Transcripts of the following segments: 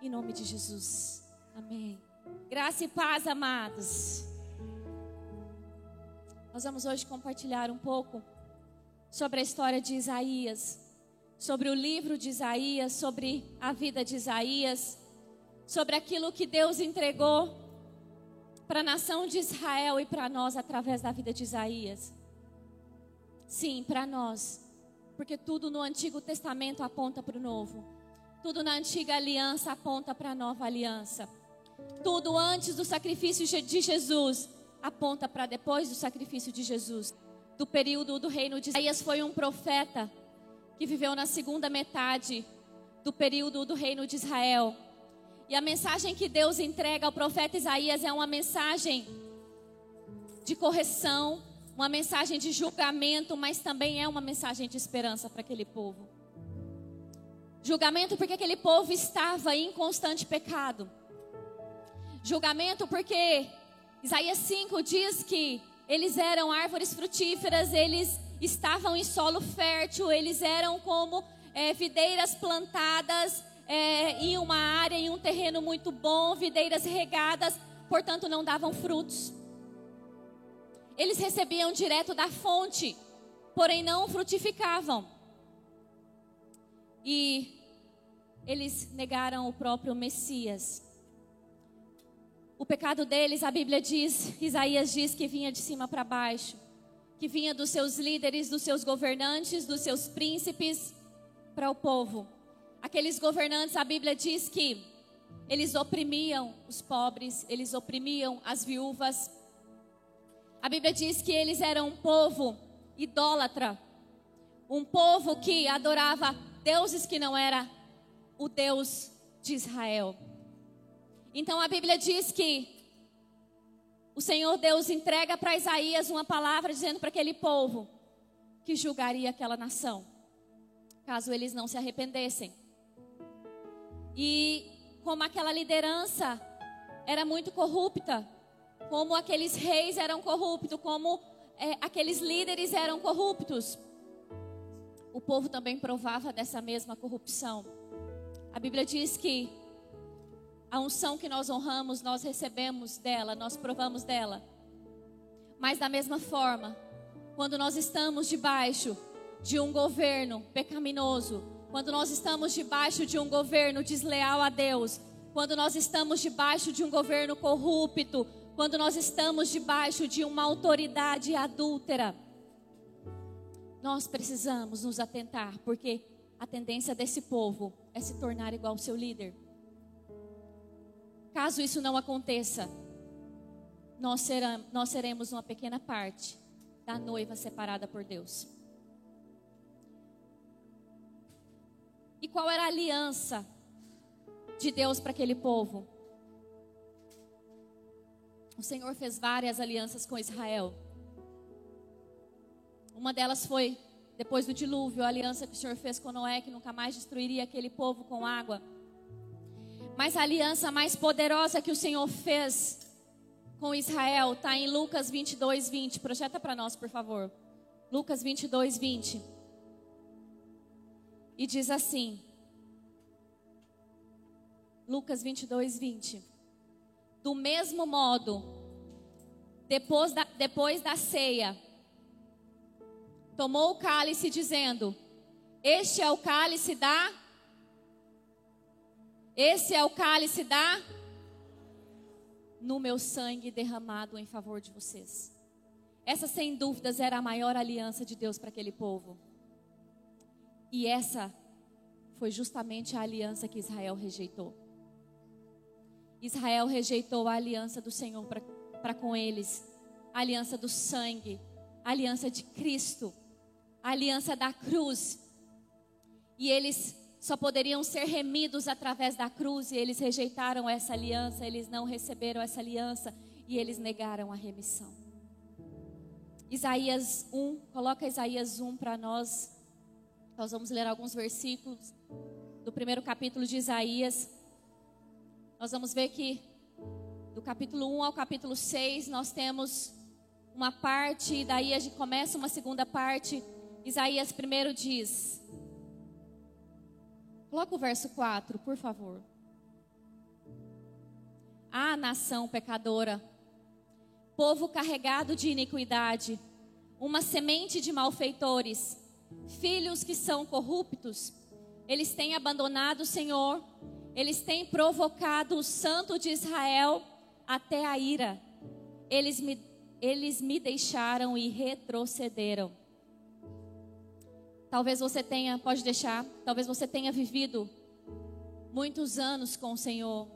Em nome de Jesus. Amém. Graça e paz, amados. Nós vamos hoje compartilhar um pouco sobre a história de Isaías, sobre o livro de Isaías, sobre a vida de Isaías, sobre aquilo que Deus entregou para a nação de Israel e para nós através da vida de Isaías. Sim, para nós, porque tudo no Antigo Testamento aponta para o Novo, tudo na antiga aliança aponta para a nova aliança, tudo antes do sacrifício de Jesus aponta para depois do sacrifício de Jesus. Do período do reino de Isaías foi um profeta que viveu na segunda metade do período do reino de Israel. E a mensagem que Deus entrega ao profeta Isaías é uma mensagem de correção, uma mensagem de julgamento, mas também é uma mensagem de esperança para aquele povo. Julgamento porque aquele povo estava em constante pecado. Julgamento porque Isaías 5 diz que eles eram árvores frutíferas, eles estavam em solo fértil, eles eram como é, videiras plantadas é, em uma área, em um terreno muito bom, videiras regadas, portanto não davam frutos. Eles recebiam direto da fonte, porém não frutificavam. E eles negaram o próprio Messias. O pecado deles, a Bíblia diz, Isaías diz que vinha de cima para baixo, que vinha dos seus líderes, dos seus governantes, dos seus príncipes para o povo. Aqueles governantes, a Bíblia diz que eles oprimiam os pobres, eles oprimiam as viúvas. A Bíblia diz que eles eram um povo idólatra, um povo que adorava deuses que não era o Deus de Israel. Então a Bíblia diz que o Senhor Deus entrega para Isaías uma palavra dizendo para aquele povo que julgaria aquela nação, caso eles não se arrependessem. E como aquela liderança era muito corrupta, como aqueles reis eram corruptos, como é, aqueles líderes eram corruptos, o povo também provava dessa mesma corrupção. A Bíblia diz que a unção que nós honramos, nós recebemos dela, nós provamos dela. Mas da mesma forma, quando nós estamos debaixo de um governo pecaminoso, quando nós estamos debaixo de um governo desleal a Deus, quando nós estamos debaixo de um governo corrupto, quando nós estamos debaixo de uma autoridade adúltera, nós precisamos nos atentar, porque a tendência desse povo é se tornar igual ao seu líder. Caso isso não aconteça, nós, nós seremos uma pequena parte da noiva separada por Deus. E qual era a aliança de Deus para aquele povo? O Senhor fez várias alianças com Israel. Uma delas foi, depois do dilúvio, a aliança que o Senhor fez com Noé, que nunca mais destruiria aquele povo com água. Mas a aliança mais poderosa que o Senhor fez com Israel está em Lucas 22, 20. Projeta para nós, por favor. Lucas 22, 20. E diz assim. Lucas 22, 20. Do mesmo modo, depois da, depois da ceia, tomou o cálice, dizendo: Este é o cálice da esse é o cálice da no meu sangue derramado em favor de vocês. Essa, sem dúvidas, era a maior aliança de Deus para aquele povo. E essa foi justamente a aliança que Israel rejeitou. Israel rejeitou a aliança do Senhor para com eles, a aliança do sangue, a aliança de Cristo, aliança da cruz. E eles só poderiam ser remidos através da cruz e eles rejeitaram essa aliança, eles não receberam essa aliança e eles negaram a remissão. Isaías 1, coloca Isaías 1 para nós. Nós vamos ler alguns versículos do primeiro capítulo de Isaías. Nós vamos ver que do capítulo 1 ao capítulo 6 nós temos uma parte, daí a gente começa uma segunda parte. Isaías primeiro diz: Coloca o verso 4, por favor. à nação pecadora, povo carregado de iniquidade, uma semente de malfeitores, filhos que são corruptos. Eles têm abandonado o Senhor, eles têm provocado o Santo de Israel até a ira. Eles me, eles me deixaram e retrocederam. Talvez você tenha, pode deixar, talvez você tenha vivido muitos anos com o Senhor.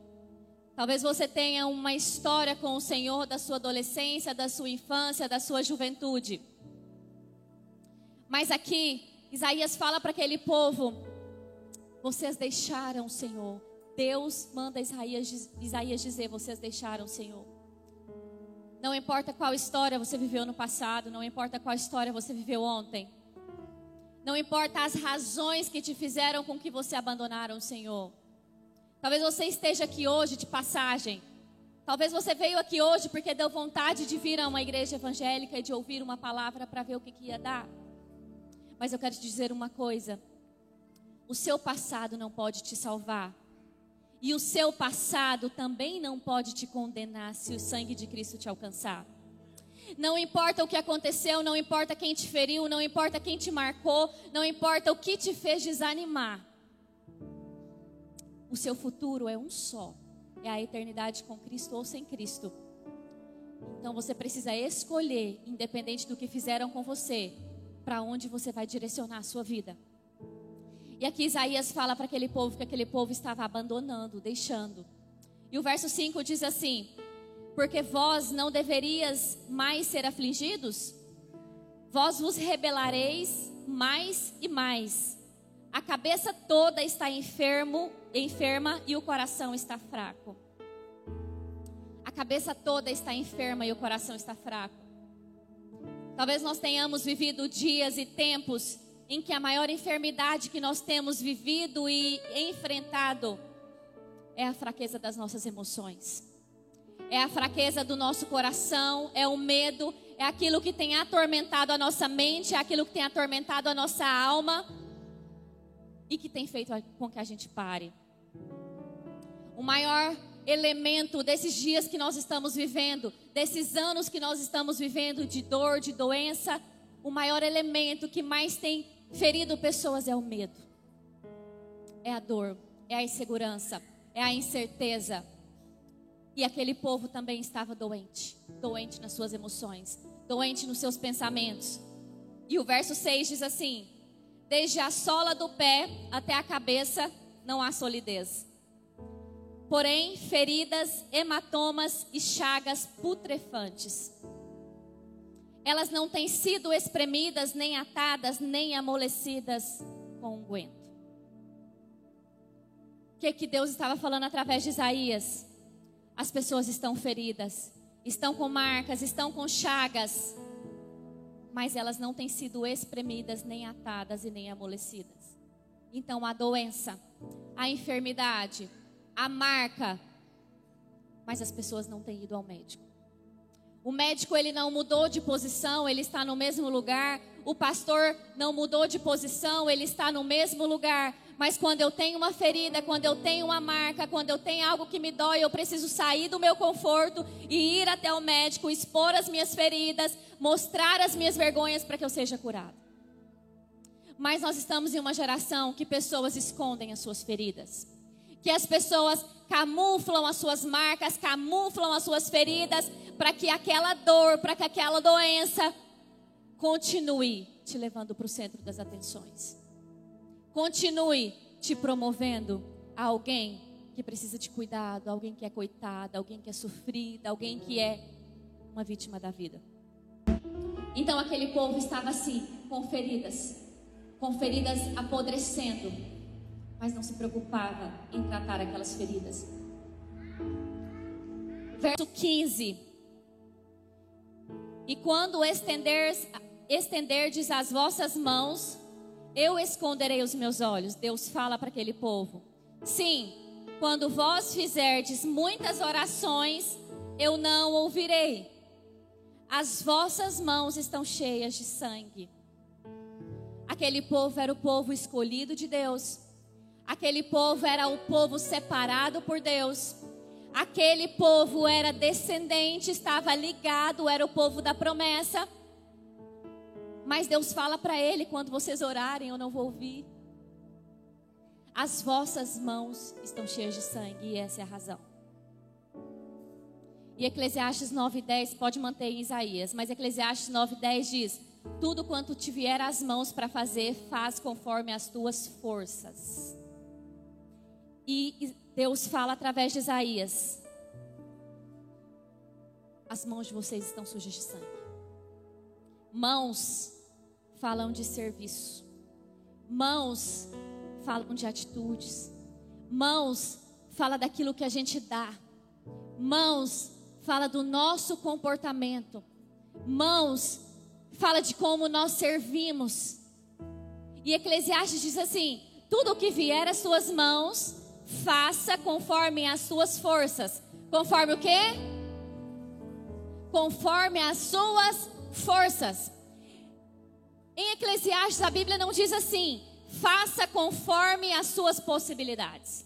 Talvez você tenha uma história com o Senhor da sua adolescência, da sua infância, da sua juventude. Mas aqui, Isaías fala para aquele povo: vocês deixaram o Senhor. Deus manda Isaías, Isaías dizer: vocês deixaram o Senhor. Não importa qual história você viveu no passado, não importa qual história você viveu ontem. Não importa as razões que te fizeram com que você abandonaram o Senhor. Talvez você esteja aqui hoje de passagem. Talvez você veio aqui hoje porque deu vontade de vir a uma igreja evangélica e de ouvir uma palavra para ver o que, que ia dar. Mas eu quero te dizer uma coisa: o seu passado não pode te salvar. E o seu passado também não pode te condenar se o sangue de Cristo te alcançar. Não importa o que aconteceu, não importa quem te feriu, não importa quem te marcou, não importa o que te fez desanimar. O seu futuro é um só: é a eternidade com Cristo ou sem Cristo. Então você precisa escolher, independente do que fizeram com você, para onde você vai direcionar a sua vida. E aqui Isaías fala para aquele povo que aquele povo estava abandonando, deixando. E o verso 5 diz assim: Porque vós não deverias mais ser afligidos? Vós vos rebelareis mais e mais. A cabeça toda está enfermo enferma e o coração está fraco. A cabeça toda está enferma e o coração está fraco. Talvez nós tenhamos vivido dias e tempos em que a maior enfermidade que nós temos vivido e enfrentado é a fraqueza das nossas emoções. É a fraqueza do nosso coração, é o medo, é aquilo que tem atormentado a nossa mente, é aquilo que tem atormentado a nossa alma e que tem feito com que a gente pare. O maior elemento desses dias que nós estamos vivendo, desses anos que nós estamos vivendo de dor, de doença, o maior elemento que mais tem ferido pessoas é o medo. É a dor, é a insegurança, é a incerteza. E aquele povo também estava doente, doente nas suas emoções, doente nos seus pensamentos. E o verso 6 diz assim: Desde a sola do pé até a cabeça não há solidez porém feridas, hematomas e chagas putrefantes. Elas não têm sido espremidas, nem atadas, nem amolecidas com unguento. O que, que Deus estava falando através de Isaías? As pessoas estão feridas, estão com marcas, estão com chagas, mas elas não têm sido espremidas, nem atadas e nem amolecidas. Então a doença, a enfermidade, a marca, mas as pessoas não têm ido ao médico. O médico ele não mudou de posição, ele está no mesmo lugar. O pastor não mudou de posição, ele está no mesmo lugar. Mas quando eu tenho uma ferida, quando eu tenho uma marca, quando eu tenho algo que me dói, eu preciso sair do meu conforto e ir até o médico, expor as minhas feridas, mostrar as minhas vergonhas para que eu seja curado. Mas nós estamos em uma geração que pessoas escondem as suas feridas que as pessoas camuflam as suas marcas, camuflam as suas feridas, para que aquela dor, para que aquela doença continue te levando para o centro das atenções. Continue te promovendo a alguém que precisa de cuidado, alguém que é coitada, alguém que é sofrida, alguém que é uma vítima da vida. Então aquele povo estava assim, com feridas, com feridas apodrecendo, mas não se preocupava em tratar aquelas feridas. Verso 15. E quando estenderdes, estenderdes as vossas mãos, eu esconderei os meus olhos. Deus fala para aquele povo. Sim, quando vós fizerdes muitas orações, eu não ouvirei. As vossas mãos estão cheias de sangue. Aquele povo era o povo escolhido de Deus Aquele povo era o povo separado por Deus. Aquele povo era descendente, estava ligado, era o povo da promessa. Mas Deus fala para ele: quando vocês orarem, eu não vou ouvir. As vossas mãos estão cheias de sangue, e essa é a razão. E Eclesiastes 9:10 pode manter em Isaías, mas Eclesiastes 9:10 diz: Tudo quanto te vier às mãos para fazer, faz conforme as tuas forças. E Deus fala através de Isaías: As mãos de vocês estão sujas de sangue. Mãos falam de serviço. Mãos falam de atitudes. Mãos fala daquilo que a gente dá. Mãos fala do nosso comportamento. Mãos fala de como nós servimos. E Eclesiastes diz assim: tudo o que vier às suas mãos, faça conforme as suas forças. Conforme o quê? Conforme as suas forças. Em Eclesiastes a Bíblia não diz assim: faça conforme as suas possibilidades.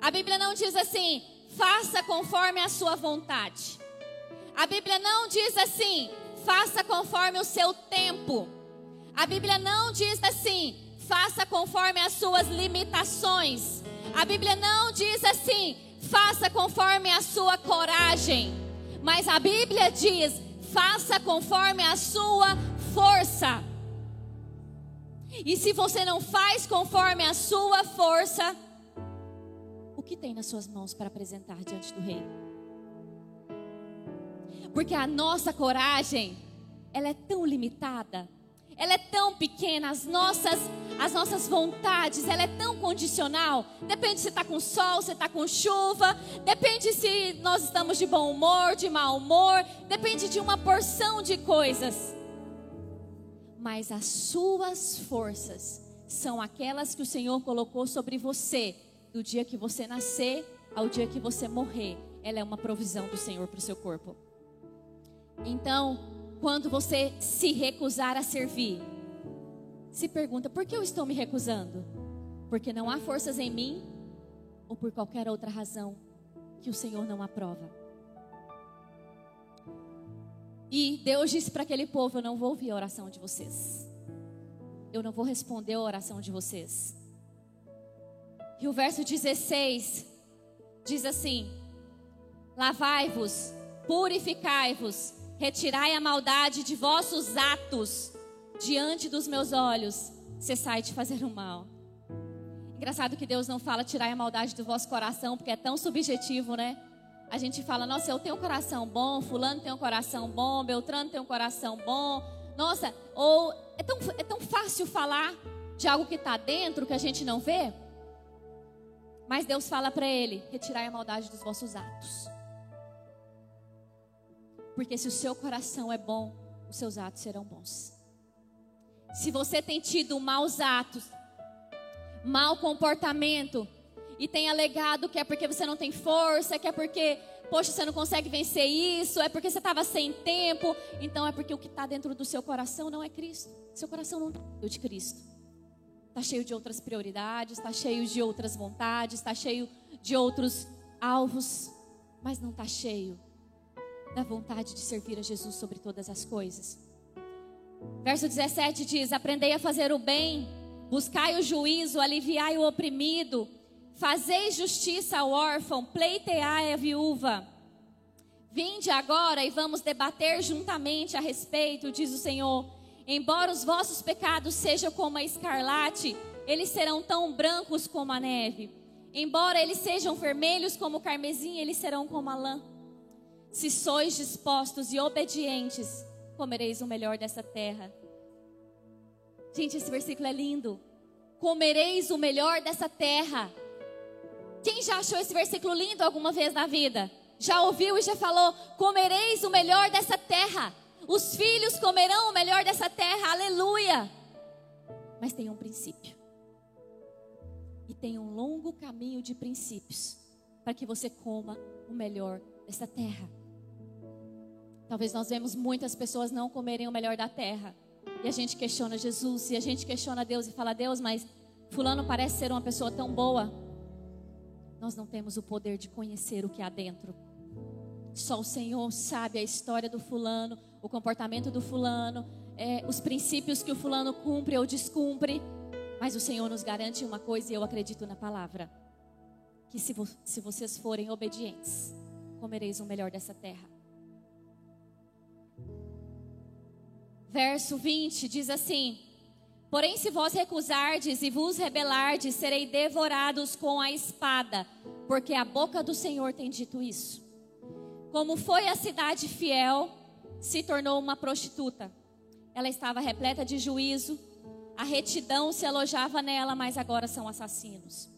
A Bíblia não diz assim: faça conforme a sua vontade. A Bíblia não diz assim: faça conforme o seu tempo. A Bíblia não diz assim: faça conforme as suas limitações. A Bíblia não diz assim: faça conforme a sua coragem. Mas a Bíblia diz: faça conforme a sua força. E se você não faz conforme a sua força, o que tem nas suas mãos para apresentar diante do rei? Porque a nossa coragem, ela é tão limitada, ela é tão pequena, as nossas, as nossas vontades, ela é tão condicional. Depende se está com sol, se está com chuva, depende se nós estamos de bom humor, de mau humor, depende de uma porção de coisas mas as suas forças são aquelas que o Senhor colocou sobre você, do dia que você nascer ao dia que você morrer. Ela é uma provisão do Senhor para o seu corpo. Então, quando você se recusar a servir, se pergunta: por que eu estou me recusando? Porque não há forças em mim ou por qualquer outra razão que o Senhor não aprova? E Deus disse para aquele povo: Eu não vou ouvir a oração de vocês. Eu não vou responder a oração de vocês. E o verso 16 diz assim: Lavai-vos, purificai-vos, retirai a maldade de vossos atos diante dos meus olhos, cessai de fazer o mal. Engraçado que Deus não fala tirai a maldade do vosso coração, porque é tão subjetivo, né? a gente fala, nossa, eu tenho um coração bom, fulano tem um coração bom, Beltrano tem um coração bom. Nossa, ou é tão, é tão fácil falar de algo que está dentro que a gente não vê. Mas Deus fala para ele: retirai a maldade dos vossos atos. Porque se o seu coração é bom, os seus atos serão bons. Se você tem tido maus atos, mau comportamento, e tem alegado que é porque você não tem força, que é porque, poxa, você não consegue vencer isso, é porque você estava sem tempo. Então é porque o que está dentro do seu coração não é Cristo. Seu coração não é de Cristo. Está cheio de outras prioridades, está cheio de outras vontades, está cheio de outros alvos, mas não está cheio da vontade de servir a Jesus sobre todas as coisas. Verso 17 diz: Aprendei a fazer o bem, buscai o juízo, aliviai o oprimido Fazeis justiça ao órfão, pleiteai a viúva. Vinde agora e vamos debater juntamente a respeito, diz o Senhor. Embora os vossos pecados sejam como a escarlate, eles serão tão brancos como a neve. Embora eles sejam vermelhos como o carmesim, eles serão como a lã. Se sois dispostos e obedientes, comereis o melhor dessa terra. Gente, esse versículo é lindo. Comereis o melhor dessa terra. Quem já achou esse versículo lindo alguma vez na vida? Já ouviu e já falou: comereis o melhor dessa terra. Os filhos comerão o melhor dessa terra. Aleluia. Mas tem um princípio. E tem um longo caminho de princípios para que você coma o melhor dessa terra. Talvez nós vemos muitas pessoas não comerem o melhor da terra. E a gente questiona Jesus, e a gente questiona Deus e fala: Deus, mas Fulano parece ser uma pessoa tão boa nós não temos o poder de conhecer o que há dentro. Só o Senhor sabe a história do fulano, o comportamento do fulano, é, os princípios que o fulano cumpre ou descumpre. Mas o Senhor nos garante uma coisa e eu acredito na palavra: que se, vo se vocês forem obedientes, comereis o melhor dessa terra. Verso 20 diz assim: Porém, se vós recusardes e vos rebelardes, serei devorados com a espada, porque a boca do Senhor tem dito isso. Como foi a cidade fiel, se tornou uma prostituta. Ela estava repleta de juízo, a retidão se alojava nela, mas agora são assassinos.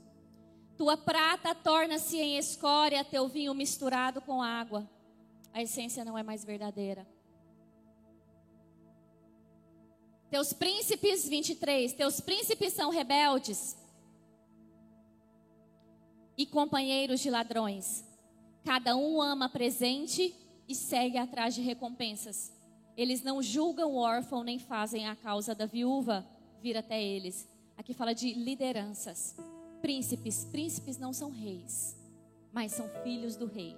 Tua prata torna-se em escória, teu vinho misturado com água. A essência não é mais verdadeira. Teus príncipes, 23, teus príncipes são rebeldes e companheiros de ladrões. Cada um ama presente e segue atrás de recompensas. Eles não julgam o órfão nem fazem a causa da viúva vir até eles. Aqui fala de lideranças. Príncipes, príncipes não são reis, mas são filhos do rei.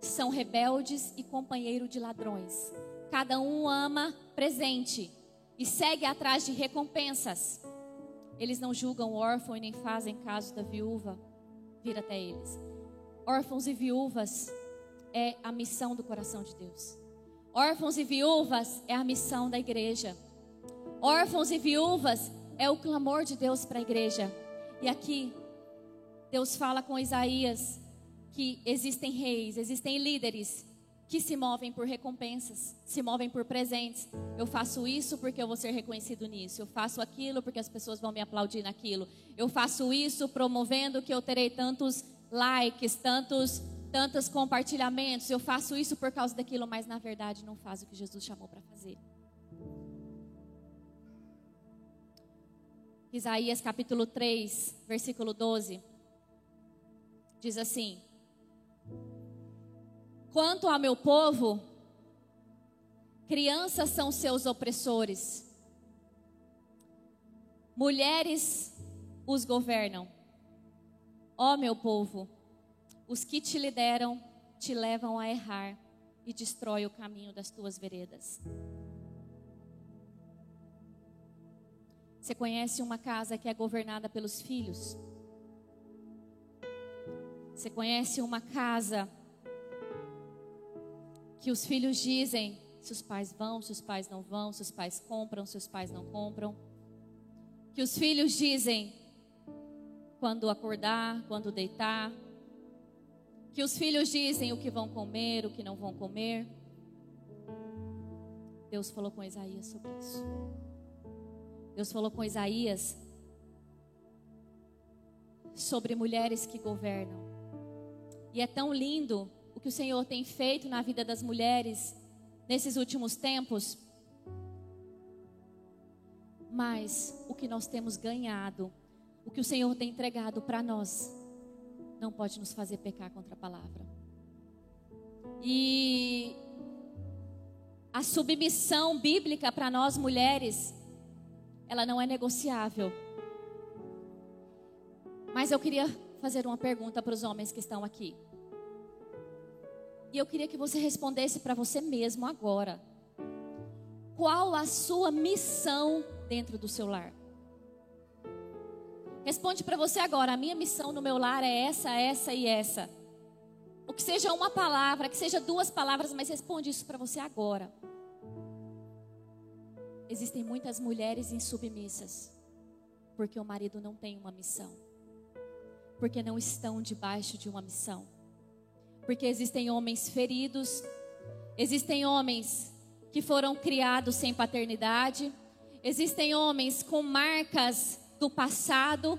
São rebeldes e companheiro de ladrões. Cada um ama presente e segue atrás de recompensas. Eles não julgam órfão e nem fazem caso da viúva vir até eles. Órfãos e viúvas é a missão do coração de Deus. Órfãos e viúvas é a missão da igreja. Órfãos e viúvas é o clamor de Deus para a igreja. E aqui, Deus fala com Isaías que existem reis, existem líderes que se movem por recompensas, se movem por presentes. Eu faço isso porque eu vou ser reconhecido nisso. Eu faço aquilo porque as pessoas vão me aplaudir naquilo. Eu faço isso promovendo que eu terei tantos likes, tantos tantos compartilhamentos. Eu faço isso por causa daquilo, mas na verdade não faz o que Jesus chamou para fazer. Isaías capítulo 3, versículo 12. Diz assim: Quanto ao meu povo, crianças são seus opressores, mulheres os governam. Ó meu povo, os que te lideram te levam a errar e destrói o caminho das tuas veredas. Você conhece uma casa que é governada pelos filhos? Você conhece uma casa que os filhos dizem se os pais vão, se os pais não vão, se os pais compram, se os pais não compram. Que os filhos dizem quando acordar, quando deitar. Que os filhos dizem o que vão comer, o que não vão comer. Deus falou com Isaías sobre isso. Deus falou com Isaías sobre mulheres que governam. E é tão lindo que o Senhor tem feito na vida das mulheres nesses últimos tempos. Mas o que nós temos ganhado, o que o Senhor tem entregado para nós, não pode nos fazer pecar contra a palavra. E a submissão bíblica para nós mulheres, ela não é negociável. Mas eu queria fazer uma pergunta para os homens que estão aqui. E eu queria que você respondesse para você mesmo agora. Qual a sua missão dentro do seu lar? Responde para você agora. A minha missão no meu lar é essa, essa e essa. O que seja uma palavra, que seja duas palavras, mas responde isso para você agora. Existem muitas mulheres insubmissas, porque o marido não tem uma missão, porque não estão debaixo de uma missão porque existem homens feridos, existem homens que foram criados sem paternidade, existem homens com marcas do passado,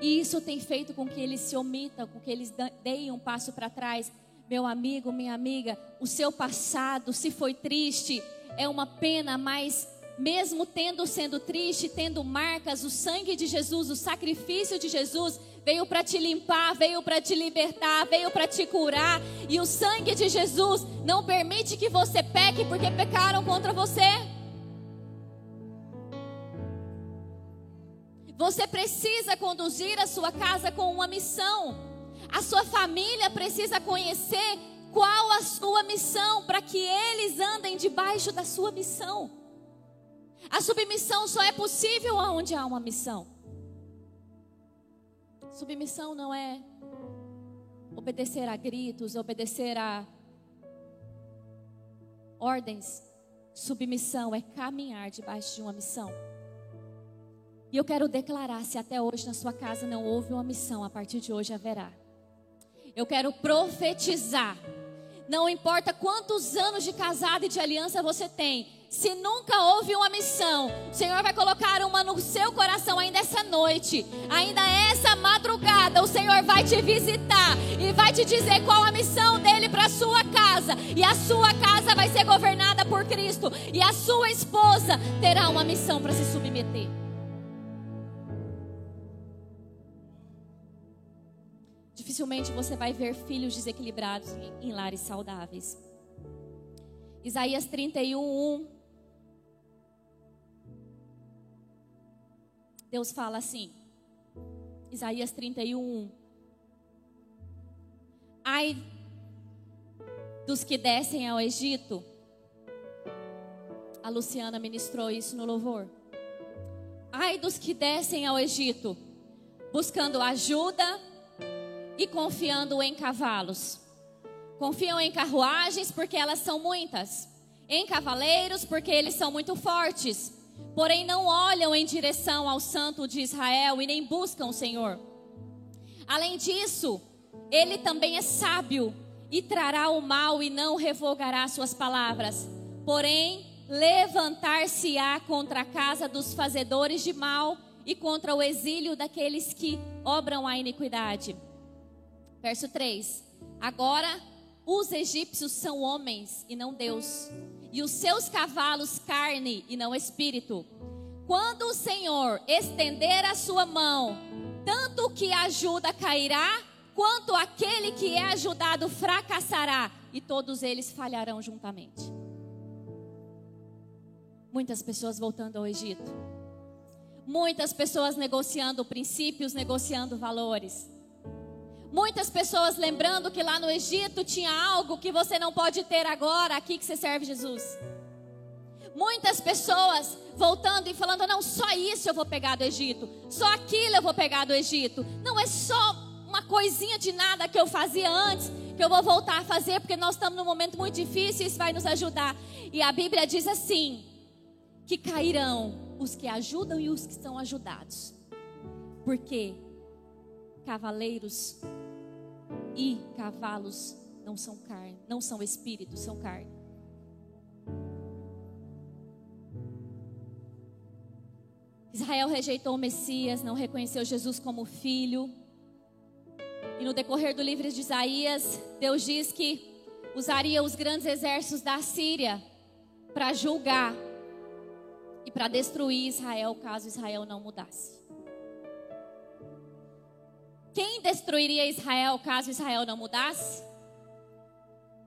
e isso tem feito com que eles se omitam, com que eles deem um passo para trás. Meu amigo, minha amiga, o seu passado, se foi triste, é uma pena, mas mesmo tendo sendo triste, tendo marcas, o sangue de Jesus, o sacrifício de Jesus veio para te limpar, veio para te libertar, veio para te curar. E o sangue de Jesus não permite que você peque porque pecaram contra você. Você precisa conduzir a sua casa com uma missão. A sua família precisa conhecer qual a sua missão para que eles andem debaixo da sua missão. A submissão só é possível onde há uma missão. Submissão não é obedecer a gritos, obedecer a ordens. Submissão é caminhar debaixo de uma missão. E eu quero declarar: se até hoje na sua casa não houve uma missão, a partir de hoje haverá. Eu quero profetizar. Não importa quantos anos de casado e de aliança você tem, se nunca houve uma missão, o Senhor vai colocar uma no seu coração ainda essa noite, ainda essa madrugada. O Senhor vai te visitar e vai te dizer qual a missão dele para sua casa. E a sua casa vai ser governada por Cristo. E a sua esposa terá uma missão para se submeter. Dificilmente você vai ver filhos desequilibrados em lares saudáveis. Isaías 31, 1 Deus fala assim, Isaías 31, 1. Ai dos que descem ao Egito. A Luciana ministrou isso no louvor. Ai dos que descem ao Egito, buscando ajuda e confiando em cavalos. Confiam em carruagens porque elas são muitas, em cavaleiros porque eles são muito fortes porém não olham em direção ao Santo de Israel e nem buscam o Senhor. Além disso, ele também é sábio e trará o mal e não revogará suas palavras. Porém, levantar-se-á contra a casa dos fazedores de mal e contra o exílio daqueles que obram a iniquidade. Verso 3: Agora os egípcios são homens e não Deus e os seus cavalos carne e não espírito. Quando o Senhor estender a sua mão, tanto o que ajuda cairá, quanto aquele que é ajudado fracassará, e todos eles falharão juntamente. Muitas pessoas voltando ao Egito. Muitas pessoas negociando princípios, negociando valores. Muitas pessoas lembrando que lá no Egito tinha algo que você não pode ter agora, aqui que você serve Jesus. Muitas pessoas voltando e falando: não, só isso eu vou pegar do Egito, só aquilo eu vou pegar do Egito. Não é só uma coisinha de nada que eu fazia antes, que eu vou voltar a fazer, porque nós estamos num momento muito difícil e isso vai nos ajudar. E a Bíblia diz assim: que cairão os que ajudam e os que são ajudados. Porque cavaleiros e cavalos não são carne, não são espíritos, são carne. Israel rejeitou o Messias, não reconheceu Jesus como filho. E no decorrer do livro de Isaías, Deus diz que usaria os grandes exércitos da Síria para julgar e para destruir Israel caso Israel não mudasse. Quem destruiria Israel caso Israel não mudasse?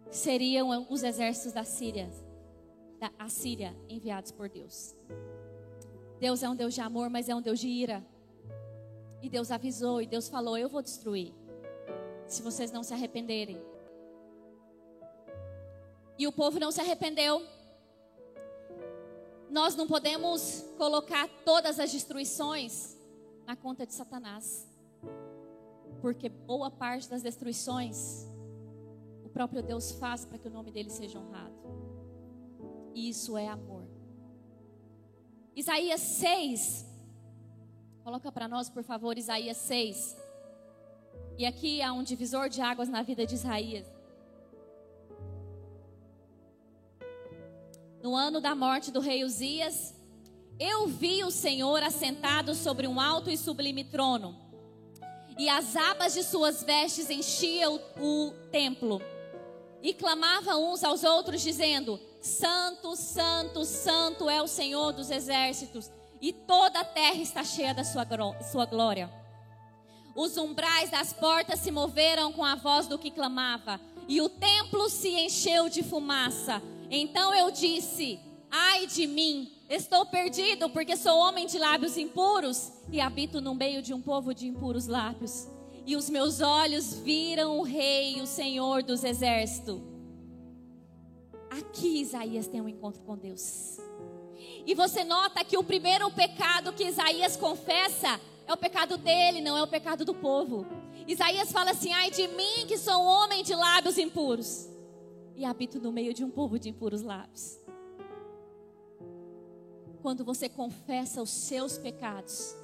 Seriam os exércitos da Síria, da Assíria, enviados por Deus. Deus é um Deus de amor, mas é um Deus de ira. E Deus avisou e Deus falou: Eu vou destruir, se vocês não se arrependerem. E o povo não se arrependeu. Nós não podemos colocar todas as destruições na conta de Satanás porque boa parte das destruições o próprio Deus faz para que o nome dele seja honrado. E isso é amor. Isaías 6. Coloca para nós, por favor, Isaías 6. E aqui há um divisor de águas na vida de Isaías. No ano da morte do rei Uzias, eu vi o Senhor assentado sobre um alto e sublime trono e as abas de suas vestes enchiam o, templo. E clamava uns aos outros, dizendo: Santo, Santo, Santo é o Senhor dos exércitos, e toda a terra está cheia da sua glória. Os umbrais das portas se moveram com a voz do que clamava, e o templo se encheu de fumaça. Então eu disse: Ai de mim, estou perdido, porque sou homem de lábios impuros e habito no meio de um povo de impuros lábios. E os meus olhos viram o Rei, o Senhor dos Exércitos. Aqui Isaías tem um encontro com Deus. E você nota que o primeiro pecado que Isaías confessa é o pecado dele, não é o pecado do povo. Isaías fala assim: ai de mim que sou homem de lábios impuros e habito no meio de um povo de impuros lábios. Quando você confessa os seus pecados,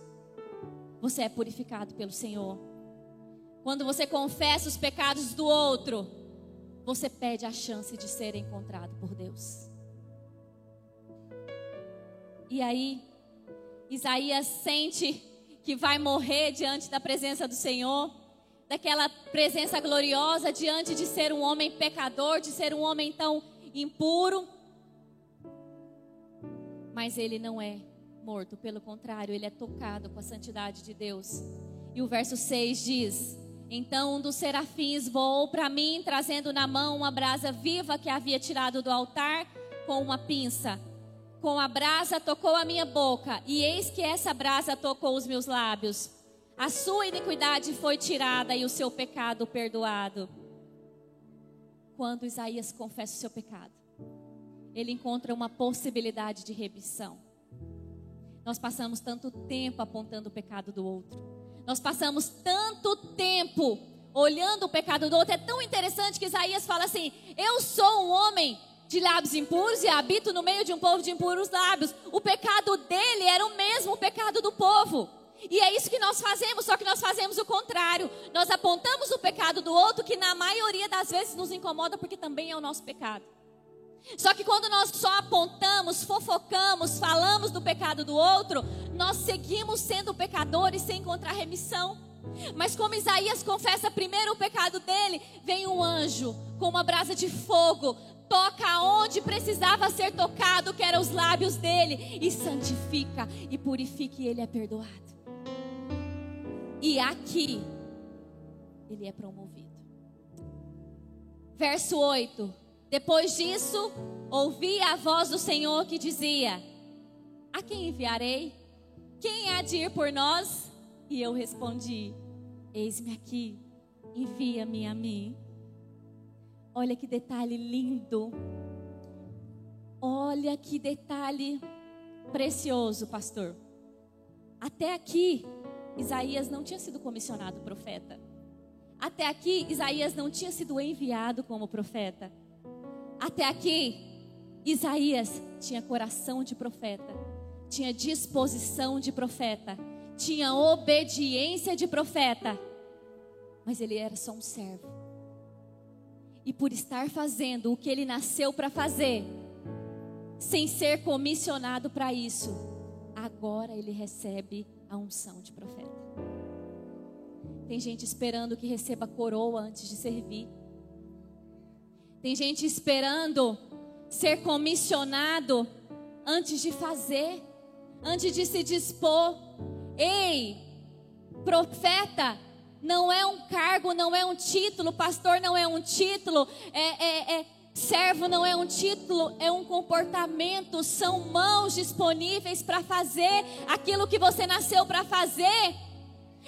você é purificado pelo Senhor. Quando você confessa os pecados do outro, você pede a chance de ser encontrado por Deus. E aí, Isaías sente que vai morrer diante da presença do Senhor, daquela presença gloriosa diante de ser um homem pecador, de ser um homem tão impuro. Mas ele não é morto, pelo contrário, ele é tocado com a santidade de Deus. E o verso 6 diz: Então um dos serafins voou para mim, trazendo na mão uma brasa viva que havia tirado do altar com uma pinça. Com a brasa tocou a minha boca, e eis que essa brasa tocou os meus lábios. A sua iniquidade foi tirada e o seu pecado perdoado. Quando Isaías confessa o seu pecado, ele encontra uma possibilidade de remissão. Nós passamos tanto tempo apontando o pecado do outro. Nós passamos tanto tempo olhando o pecado do outro. É tão interessante que Isaías fala assim: Eu sou um homem de lábios impuros e habito no meio de um povo de impuros lábios. O pecado dele era o mesmo pecado do povo. E é isso que nós fazemos, só que nós fazemos o contrário. Nós apontamos o pecado do outro, que na maioria das vezes nos incomoda, porque também é o nosso pecado. Só que quando nós só apontamos, fofocamos, falamos do pecado do outro, nós seguimos sendo pecadores sem encontrar remissão. Mas como Isaías confessa primeiro o pecado dele, vem um anjo com uma brasa de fogo, toca onde precisava ser tocado, que eram os lábios dele, e santifica e purifica, e ele é perdoado. E aqui ele é promovido. Verso 8. Depois disso, ouvi a voz do Senhor que dizia: A quem enviarei? Quem há de ir por nós? E eu respondi: Eis-me aqui, envia-me a mim. Olha que detalhe lindo. Olha que detalhe precioso, pastor. Até aqui, Isaías não tinha sido comissionado profeta. Até aqui, Isaías não tinha sido enviado como profeta. Até aqui, Isaías tinha coração de profeta, tinha disposição de profeta, tinha obediência de profeta, mas ele era só um servo. E por estar fazendo o que ele nasceu para fazer, sem ser comissionado para isso, agora ele recebe a unção de profeta. Tem gente esperando que receba coroa antes de servir. Tem gente esperando ser comissionado antes de fazer, antes de se dispor. Ei, profeta não é um cargo, não é um título, pastor não é um título, é, é, é servo não é um título, é um comportamento, são mãos disponíveis para fazer aquilo que você nasceu para fazer.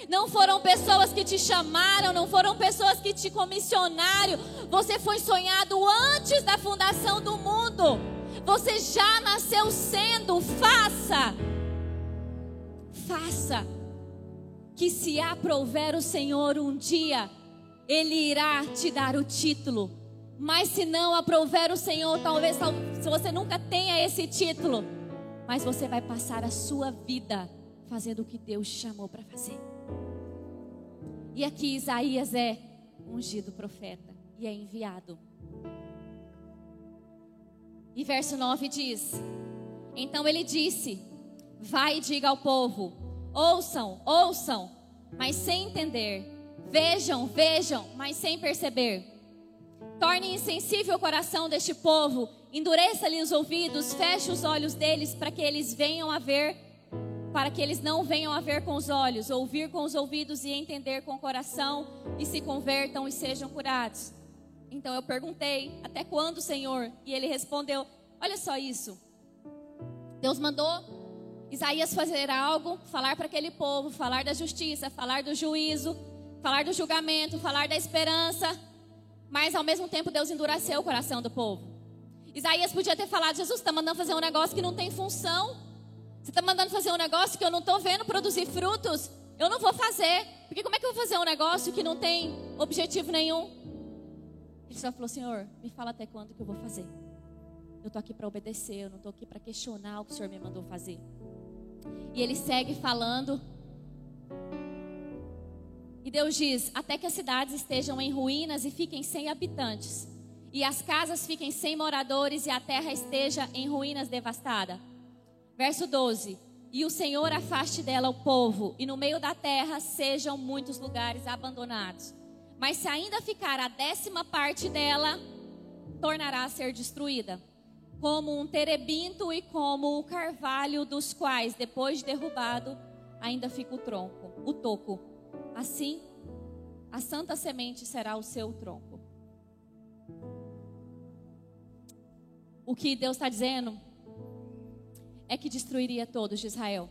Não foram pessoas que te chamaram, não foram pessoas que te comissionaram. Você foi sonhado antes da fundação do mundo. Você já nasceu sendo. Faça. Faça. Que se aprouver o Senhor um dia, Ele irá te dar o título. Mas se não aprouver o Senhor, talvez você nunca tenha esse título, mas você vai passar a sua vida fazendo o que Deus chamou para fazer. E aqui Isaías é ungido profeta e é enviado. E verso 9 diz: Então ele disse: Vai e diga ao povo: Ouçam, ouçam, mas sem entender. Vejam, vejam, mas sem perceber. Torne insensível o coração deste povo, endureça-lhe os ouvidos, feche os olhos deles para que eles venham a ver para que eles não venham a ver com os olhos, ouvir com os ouvidos e entender com o coração e se convertam e sejam curados. Então eu perguntei: Até quando, Senhor? E ele respondeu: Olha só isso. Deus mandou Isaías fazer algo, falar para aquele povo, falar da justiça, falar do juízo, falar do julgamento, falar da esperança. Mas ao mesmo tempo Deus endureceu o coração do povo. Isaías podia ter falado: Jesus está mandando fazer um negócio que não tem função. Você está mandando fazer um negócio que eu não estou vendo produzir frutos. Eu não vou fazer. Porque como é que eu vou fazer um negócio que não tem objetivo nenhum? Ele só falou: Senhor, me fala até quando que eu vou fazer. Eu estou aqui para obedecer, eu não estou aqui para questionar o que o Senhor me mandou fazer. E ele segue falando. E Deus diz: Até que as cidades estejam em ruínas e fiquem sem habitantes, e as casas fiquem sem moradores, e a terra esteja em ruínas devastada. Verso 12: E o Senhor afaste dela o povo, e no meio da terra sejam muitos lugares abandonados. Mas se ainda ficar a décima parte dela, tornará a ser destruída, como um terebinto e como o carvalho, dos quais, depois de derrubado, ainda fica o tronco, o toco. Assim, a santa semente será o seu tronco. O que Deus está dizendo é que destruiria todos de Israel.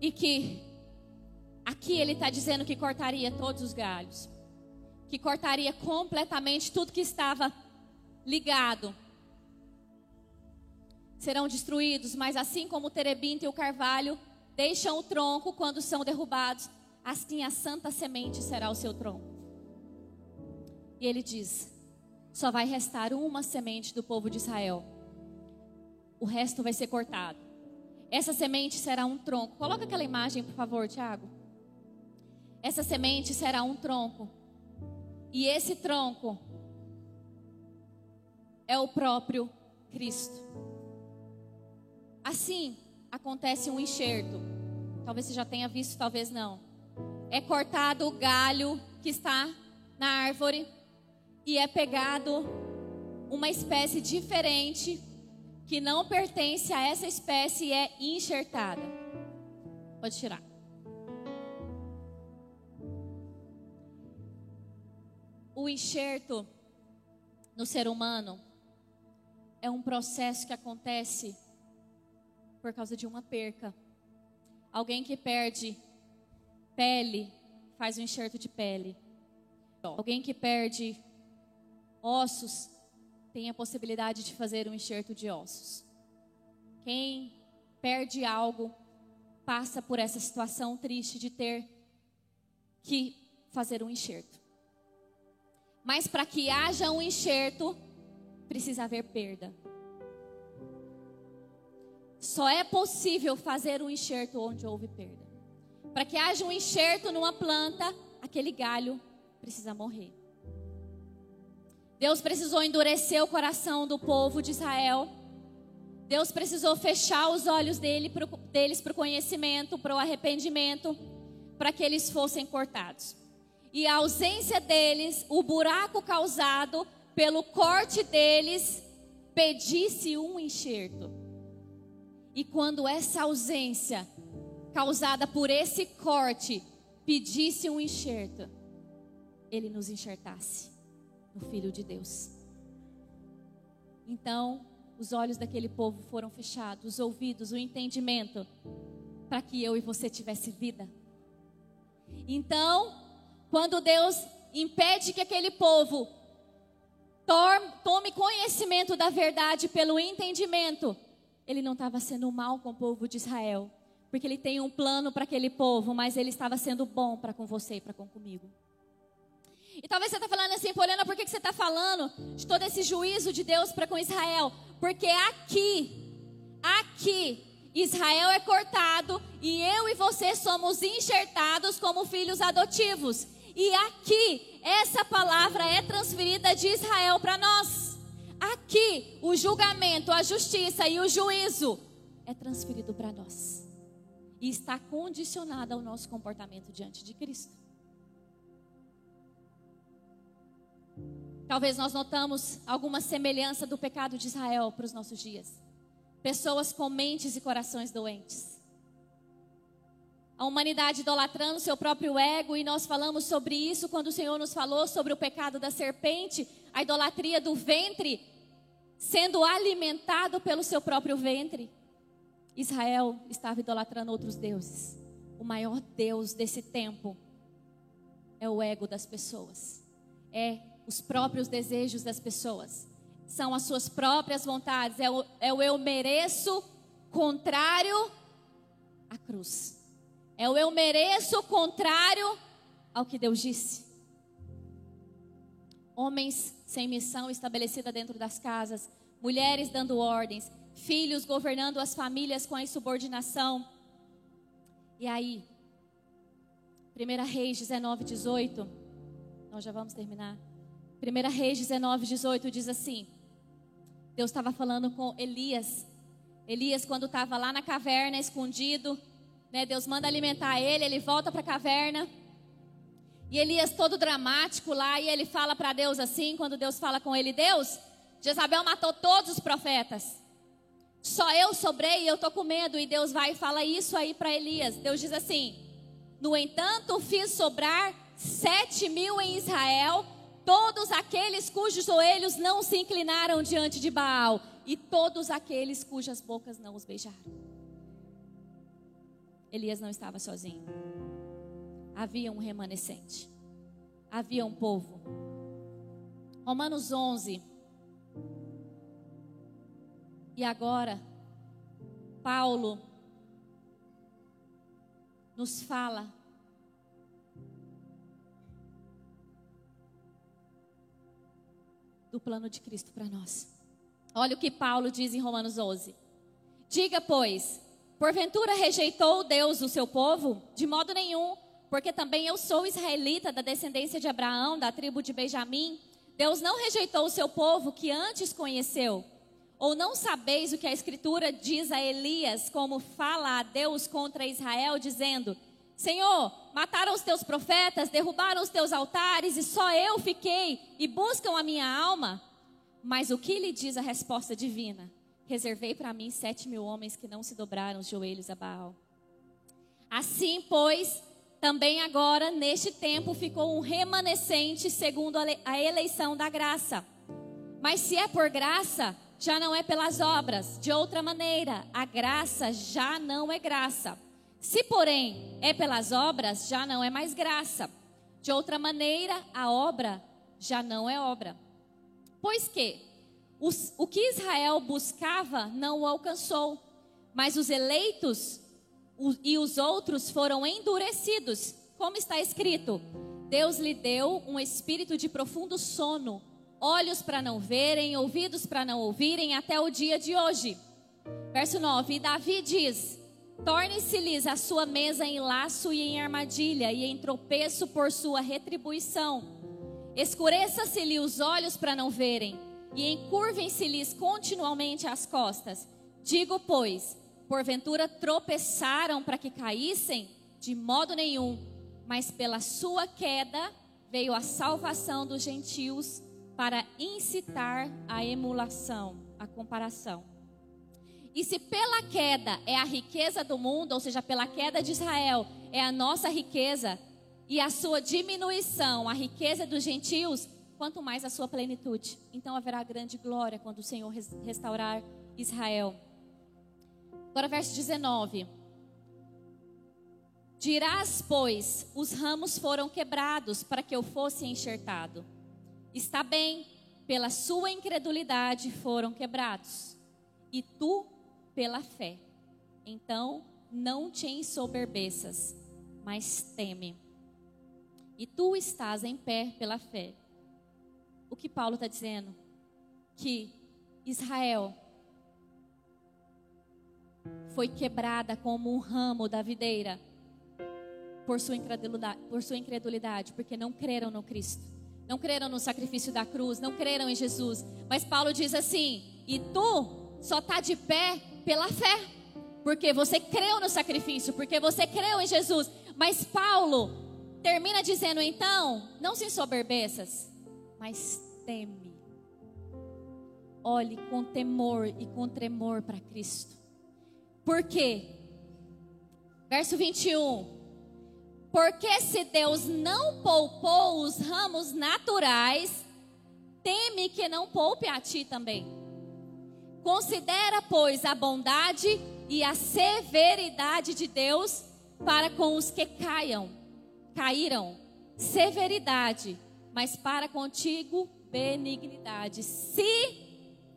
E que aqui ele está dizendo que cortaria todos os galhos, que cortaria completamente tudo que estava ligado. Serão destruídos, mas assim como o terebinto e o carvalho deixam o tronco quando são derrubados, assim a santa semente será o seu tronco. E ele diz: só vai restar uma semente do povo de Israel o resto vai ser cortado. Essa semente será um tronco. Coloca aquela imagem, por favor, Tiago. Essa semente será um tronco. E esse tronco é o próprio Cristo. Assim acontece um enxerto. Talvez você já tenha visto, talvez não. É cortado o galho que está na árvore e é pegado uma espécie diferente que não pertence a essa espécie é enxertada. Pode tirar. O enxerto no ser humano é um processo que acontece por causa de uma perca. Alguém que perde pele faz um enxerto de pele. Alguém que perde ossos tem a possibilidade de fazer um enxerto de ossos. Quem perde algo passa por essa situação triste de ter que fazer um enxerto. Mas para que haja um enxerto, precisa haver perda. Só é possível fazer um enxerto onde houve perda. Para que haja um enxerto numa planta, aquele galho precisa morrer. Deus precisou endurecer o coração do povo de Israel. Deus precisou fechar os olhos dele, deles para o conhecimento, para o arrependimento, para que eles fossem cortados. E a ausência deles, o buraco causado pelo corte deles, pedisse um enxerto. E quando essa ausência causada por esse corte pedisse um enxerto, ele nos enxertasse o Filho de Deus. Então, os olhos daquele povo foram fechados, os ouvidos, o entendimento, para que eu e você tivesse vida. Então, quando Deus impede que aquele povo tome conhecimento da verdade pelo entendimento, ele não estava sendo mal com o povo de Israel, porque ele tem um plano para aquele povo, mas ele estava sendo bom para com você e para com comigo. E talvez você está falando assim, Poliana, por que, que você está falando de todo esse juízo de Deus para com Israel? Porque aqui, aqui, Israel é cortado e eu e você somos enxertados como filhos adotivos. E aqui, essa palavra é transferida de Israel para nós. Aqui, o julgamento, a justiça e o juízo é transferido para nós. E está condicionado ao nosso comportamento diante de Cristo. Talvez nós notamos alguma semelhança do pecado de Israel para os nossos dias. Pessoas com mentes e corações doentes. A humanidade idolatrando seu próprio ego, e nós falamos sobre isso quando o Senhor nos falou sobre o pecado da serpente, a idolatria do ventre, sendo alimentado pelo seu próprio ventre. Israel estava idolatrando outros deuses. O maior Deus desse tempo é o ego das pessoas, é os próprios desejos das pessoas, são as suas próprias vontades, é o, é o eu mereço contrário à cruz, é o eu mereço contrário ao que Deus disse. Homens sem missão estabelecida dentro das casas, mulheres dando ordens, filhos governando as famílias com a insubordinação. E aí, 1 Reis 19, 18. Nós já vamos terminar. 1 Reis 19, 18 diz assim: Deus estava falando com Elias. Elias, quando estava lá na caverna, escondido, né, Deus manda alimentar ele, ele volta para a caverna. E Elias, todo dramático lá, e ele fala para Deus assim: quando Deus fala com ele, Deus, Jezabel matou todos os profetas. Só eu sobrei e eu tô com medo. E Deus vai e fala isso aí para Elias. Deus diz assim: no entanto, fiz sobrar sete mil em Israel, todos aqueles cujos joelhos não se inclinaram diante de Baal, e todos aqueles cujas bocas não os beijaram. Elias não estava sozinho. Havia um remanescente. Havia um povo. Romanos 11. E agora, Paulo nos fala do plano de Cristo para nós. Olha o que Paulo diz em Romanos 11. Diga, pois, porventura rejeitou Deus o seu povo? De modo nenhum, porque também eu sou israelita da descendência de Abraão, da tribo de Benjamim. Deus não rejeitou o seu povo que antes conheceu. Ou não sabeis o que a Escritura diz a Elias, como fala a Deus contra Israel, dizendo: Senhor, mataram os teus profetas, derrubaram os teus altares, e só eu fiquei, e buscam a minha alma? Mas o que lhe diz a resposta divina? Reservei para mim sete mil homens que não se dobraram os joelhos a Baal. Assim, pois, também agora, neste tempo, ficou um remanescente segundo a eleição da graça. Mas se é por graça, já não é pelas obras. De outra maneira, a graça já não é graça. Se, porém, é pelas obras, já não é mais graça. De outra maneira, a obra já não é obra. Pois que os, o que Israel buscava não o alcançou, mas os eleitos o, e os outros foram endurecidos. Como está escrito: Deus lhe deu um espírito de profundo sono olhos para não verem, ouvidos para não ouvirem, até o dia de hoje. Verso 9: E Davi diz: Torne-se-lhes a sua mesa em laço e em armadilha, e em tropeço por sua retribuição. Escureça-se-lhe os olhos para não verem, e encurvem-se-lhes continuamente as costas. Digo, pois, porventura tropeçaram para que caíssem? De modo nenhum, mas pela sua queda veio a salvação dos gentios para incitar a emulação, a comparação. E se pela queda é a riqueza do mundo, ou seja, pela queda de Israel, é a nossa riqueza, e a sua diminuição, a riqueza dos gentios, quanto mais a sua plenitude. Então haverá grande glória quando o Senhor restaurar Israel. Agora, verso 19. Dirás, pois, os ramos foram quebrados para que eu fosse enxertado. Está bem, pela sua incredulidade foram quebrados, e tu pela fé. Então não te ensoberbeças, mas teme. E tu estás em pé pela fé. O que Paulo está dizendo? Que Israel foi quebrada como um ramo da videira por sua incredulidade, por sua incredulidade porque não creram no Cristo não creram no sacrifício da cruz, não creram em Jesus. Mas Paulo diz assim: e tu só está de pé pela fé, porque você creu no sacrifício, porque você creu em Jesus. Mas Paulo termina dizendo então: não se ensoberbeças, mas teme. Olhe com temor e com tremor para Cristo. Por quê? Verso 21. Porque se Deus não poupou os ramos naturais, teme que não poupe a ti também. Considera, pois, a bondade e a severidade de Deus para com os que caiam, caíram. Severidade, mas para contigo benignidade. Se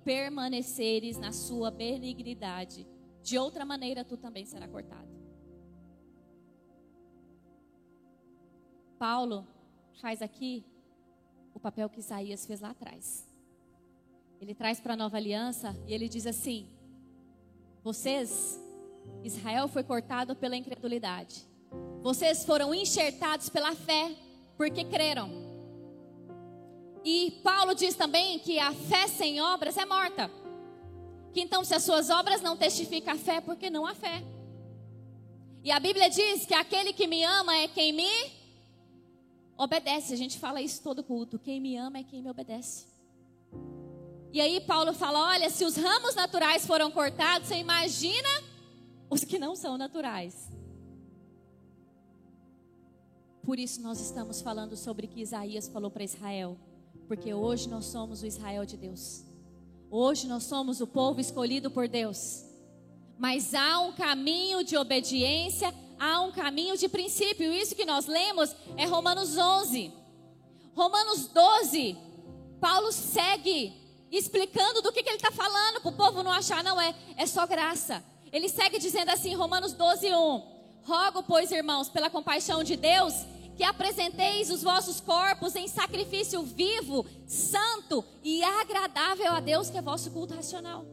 permaneceres na sua benignidade, de outra maneira tu também será cortado. Paulo faz aqui o papel que Isaías fez lá atrás. Ele traz para a nova aliança e ele diz assim: Vocês, Israel foi cortado pela incredulidade. Vocês foram enxertados pela fé, porque creram. E Paulo diz também que a fé sem obras é morta. Que então, se as suas obras não testificam a fé, porque não há fé. E a Bíblia diz que aquele que me ama é quem me obedece. A gente fala isso todo culto. Quem me ama é quem me obedece. E aí Paulo fala: olha, se os ramos naturais foram cortados, você imagina os que não são naturais. Por isso nós estamos falando sobre o que Isaías falou para Israel, porque hoje nós somos o Israel de Deus. Hoje nós somos o povo escolhido por Deus. Mas há um caminho de obediência, há um caminho de princípio. Isso que nós lemos é Romanos 11. Romanos 12, Paulo segue explicando do que, que ele está falando, para o povo não achar, não é, é só graça. Ele segue dizendo assim, Romanos 12, 1. Rogo, pois, irmãos, pela compaixão de Deus, que apresenteis os vossos corpos em sacrifício vivo, santo e agradável a Deus, que é vosso culto racional.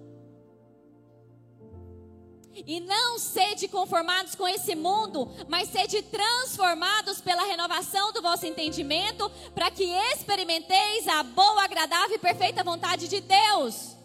E não sede conformados com esse mundo, mas sede transformados pela renovação do vosso entendimento, para que experimenteis a boa, agradável e perfeita vontade de Deus.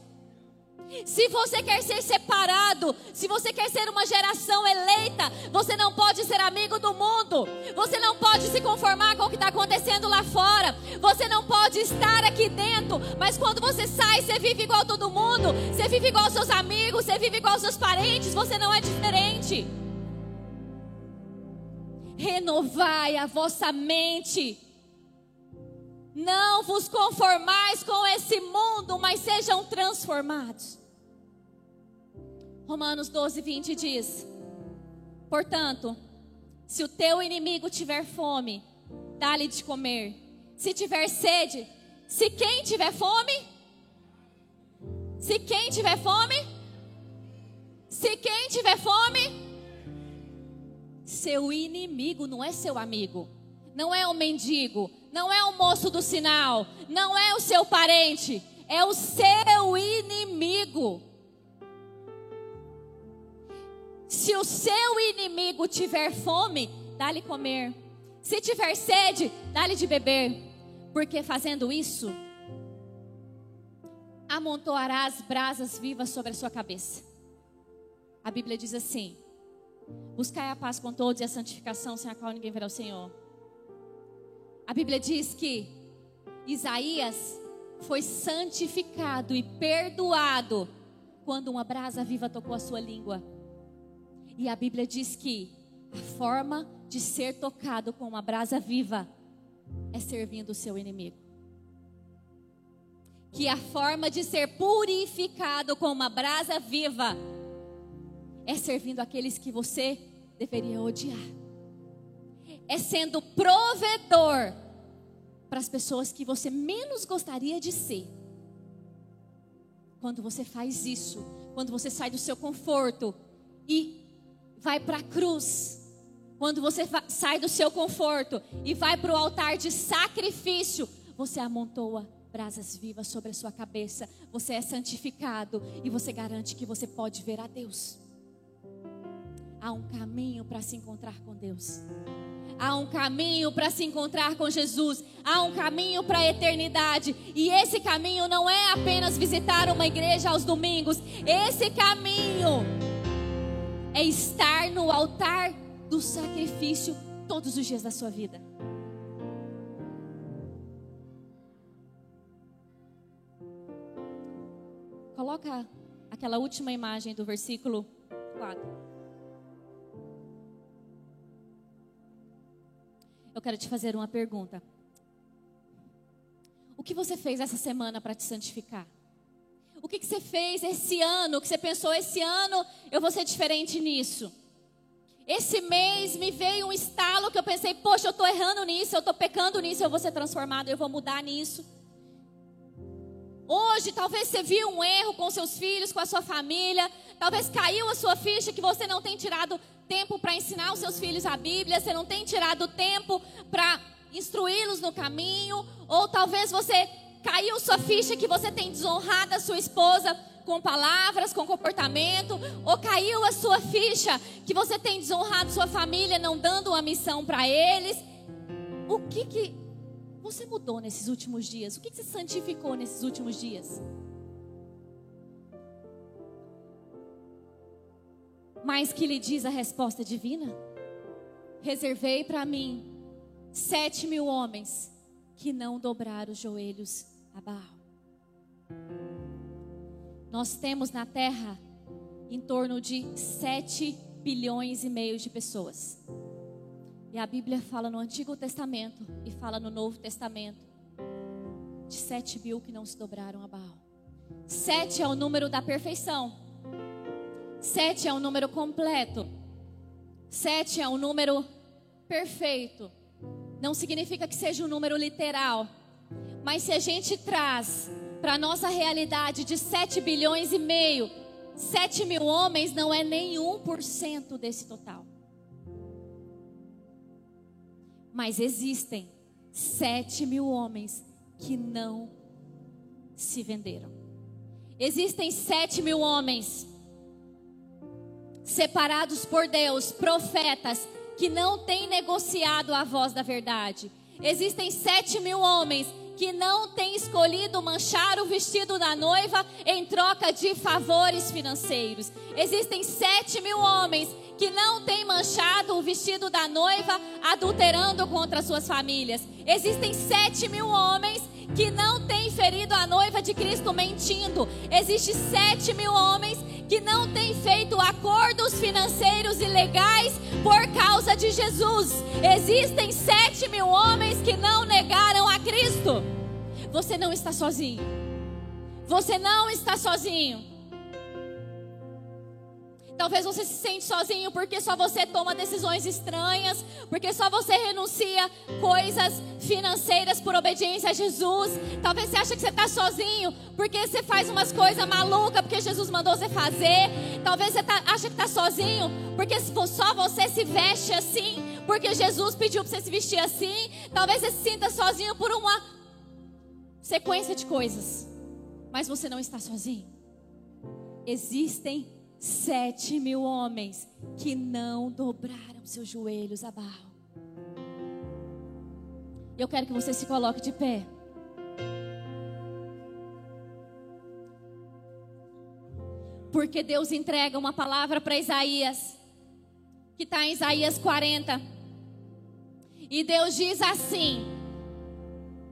Se você quer ser separado, se você quer ser uma geração eleita, você não pode ser amigo do mundo, você não pode se conformar com o que está acontecendo lá fora, você não pode estar aqui dentro, mas quando você sai, você vive igual todo mundo, você vive igual seus amigos, você vive igual seus parentes, você não é diferente. Renovai a vossa mente. Não vos conformais com esse mundo, mas sejam transformados. Romanos 12, 20 diz: Portanto, se o teu inimigo tiver fome, dá-lhe de comer. Se tiver sede, se quem tiver fome, se quem tiver fome, se quem tiver fome, seu inimigo não é seu amigo, não é o mendigo, não é o moço do sinal, não é o seu parente, é o seu inimigo. Se o seu inimigo tiver fome, dá-lhe comer. Se tiver sede, dá-lhe de beber. Porque fazendo isso, amontoarás brasas vivas sobre a sua cabeça. A Bíblia diz assim: Buscai a paz com todos e a santificação, sem a qual ninguém verá o Senhor. A Bíblia diz que Isaías foi santificado e perdoado quando uma brasa viva tocou a sua língua. E a Bíblia diz que a forma de ser tocado com uma brasa viva é servindo o seu inimigo. Que a forma de ser purificado com uma brasa viva é servindo aqueles que você deveria odiar. É sendo provedor para as pessoas que você menos gostaria de ser. Quando você faz isso, quando você sai do seu conforto e vai para a cruz, quando você sai do seu conforto e vai para o altar de sacrifício, você amontoa brasas vivas sobre a sua cabeça, você é santificado e você garante que você pode ver a Deus. Há um caminho para se encontrar com Deus. Há um caminho para se encontrar com Jesus. Há um caminho para a eternidade. E esse caminho não é apenas visitar uma igreja aos domingos. Esse caminho é estar no altar do sacrifício todos os dias da sua vida. Coloca aquela última imagem do versículo 4. Quero te fazer uma pergunta. O que você fez essa semana para te santificar? O que, que você fez esse ano, que você pensou esse ano, eu vou ser diferente nisso. Esse mês me veio um estalo que eu pensei, poxa, eu estou errando nisso, eu estou pecando nisso, eu vou ser transformado, eu vou mudar nisso. Hoje, talvez você viu um erro com seus filhos, com a sua família, talvez caiu a sua ficha que você não tem tirado tempo para ensinar os seus filhos a Bíblia, você não tem tirado tempo para instruí-los no caminho, ou talvez você caiu sua ficha que você tem desonrado a sua esposa com palavras, com comportamento, ou caiu a sua ficha que você tem desonrado sua família não dando uma missão para eles. O que que você mudou nesses últimos dias? O que, que você santificou nesses últimos dias? Mas que lhe diz a resposta divina? Reservei para mim sete mil homens que não dobraram os joelhos a Baal. Nós temos na terra em torno de sete bilhões e meio de pessoas. E a Bíblia fala no Antigo Testamento e fala no Novo Testamento de sete mil que não se dobraram a Baal. Sete é o número da perfeição. Sete é um número completo. Sete é um número perfeito. Não significa que seja um número literal. Mas se a gente traz para a nossa realidade de sete bilhões e meio, sete mil homens não é nem um por cento desse total. Mas existem sete mil homens que não se venderam. Existem sete mil homens separados por Deus, profetas, que não têm negociado a voz da verdade. Existem sete mil homens que não têm escolhido manchar o vestido da noiva em troca de favores financeiros. Existem sete mil homens que não têm manchado o vestido da noiva adulterando contra suas famílias. Existem sete mil homens que não têm ferido a noiva de Cristo mentindo. Existem sete mil homens que não têm feito acordos financeiros ilegais por causa de Jesus. Existem sete mil homens que não negaram a Cristo. Você não está sozinho. Você não está sozinho. Talvez você se sente sozinho porque só você toma decisões estranhas, porque só você renuncia coisas financeiras por obediência a Jesus. Talvez você ache que você está sozinho porque você faz umas coisas malucas porque Jesus mandou você fazer. Talvez você tá, ache que está sozinho porque só você se veste assim, porque Jesus pediu para você se vestir assim. Talvez você se sinta sozinho por uma sequência de coisas, mas você não está sozinho. Existem sete mil homens que não dobraram seus joelhos a Baal. Eu quero que você se coloque de pé. Porque Deus entrega uma palavra para Isaías, que está em Isaías 40. E Deus diz assim: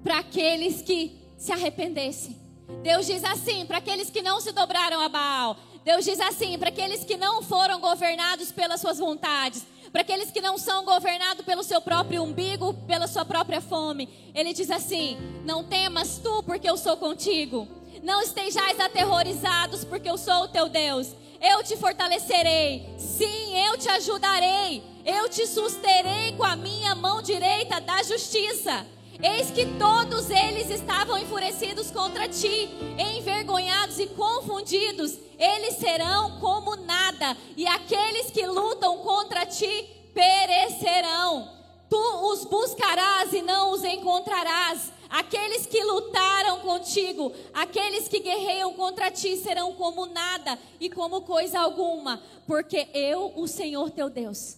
para aqueles que se arrependessem. Deus diz assim: para aqueles que não se dobraram a Baal. Deus diz assim: para aqueles que não foram governados pelas suas vontades, para aqueles que não são governados pelo seu próprio umbigo, pela sua própria fome, Ele diz assim: Não temas tu, porque eu sou contigo. Não estejais aterrorizados, porque eu sou o teu Deus. Eu te fortalecerei, sim, eu te ajudarei, eu te susterei com a minha mão direita da justiça. Eis que todos eles estavam enfurecidos contra ti, envergonhados e confundidos. Eles serão como nada, e aqueles que lutam contra ti perecerão. Tu os buscarás e não os encontrarás. Aqueles que lutaram contigo, aqueles que guerreiam contra ti serão como nada e como coisa alguma, porque eu, o Senhor teu Deus,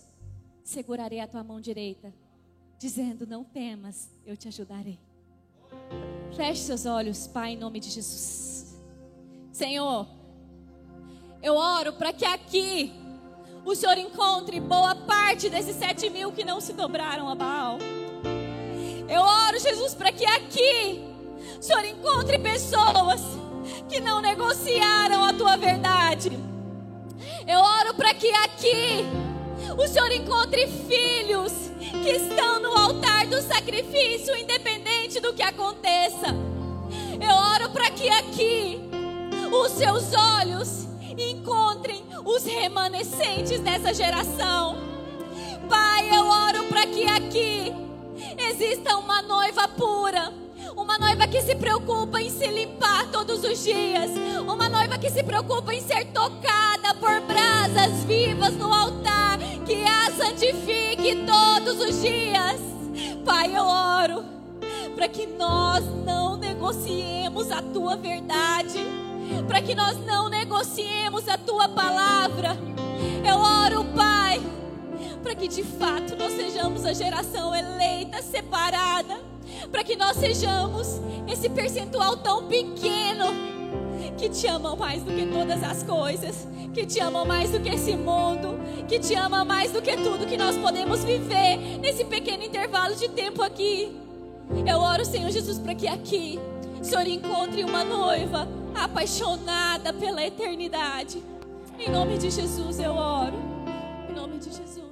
segurarei a tua mão direita dizendo: Não temas, eu te ajudarei. Feche seus olhos, Pai, em nome de Jesus. Senhor, eu oro para que aqui o Senhor encontre boa parte desses sete mil que não se dobraram a Baal. Eu oro, Jesus, para que aqui o Senhor encontre pessoas que não negociaram a tua verdade. Eu oro para que aqui o Senhor encontre filhos que estão no altar do sacrifício, independente do que aconteça. Eu oro para que aqui os seus olhos encontrem os remanescentes dessa geração. Pai, eu oro para que aqui exista uma noiva pura. Uma noiva que se preocupa em se limpar todos os dias. Uma noiva que se preocupa em ser tocada por brasas vivas no altar. Que a santifique todos os dias. Pai, eu oro para que nós não negociemos a tua verdade, para que nós não negociemos a tua palavra. Eu oro, Pai, para que de fato nós sejamos a geração eleita, separada, para que nós sejamos esse percentual tão pequeno que te ama mais do que todas as coisas, que te ama mais do que esse mundo, que te ama mais do que tudo que nós podemos viver nesse pequeno intervalo de tempo aqui. Eu oro, Senhor Jesus, para que aqui o Senhor encontre uma noiva apaixonada pela eternidade. Em nome de Jesus eu oro. Em nome de Jesus.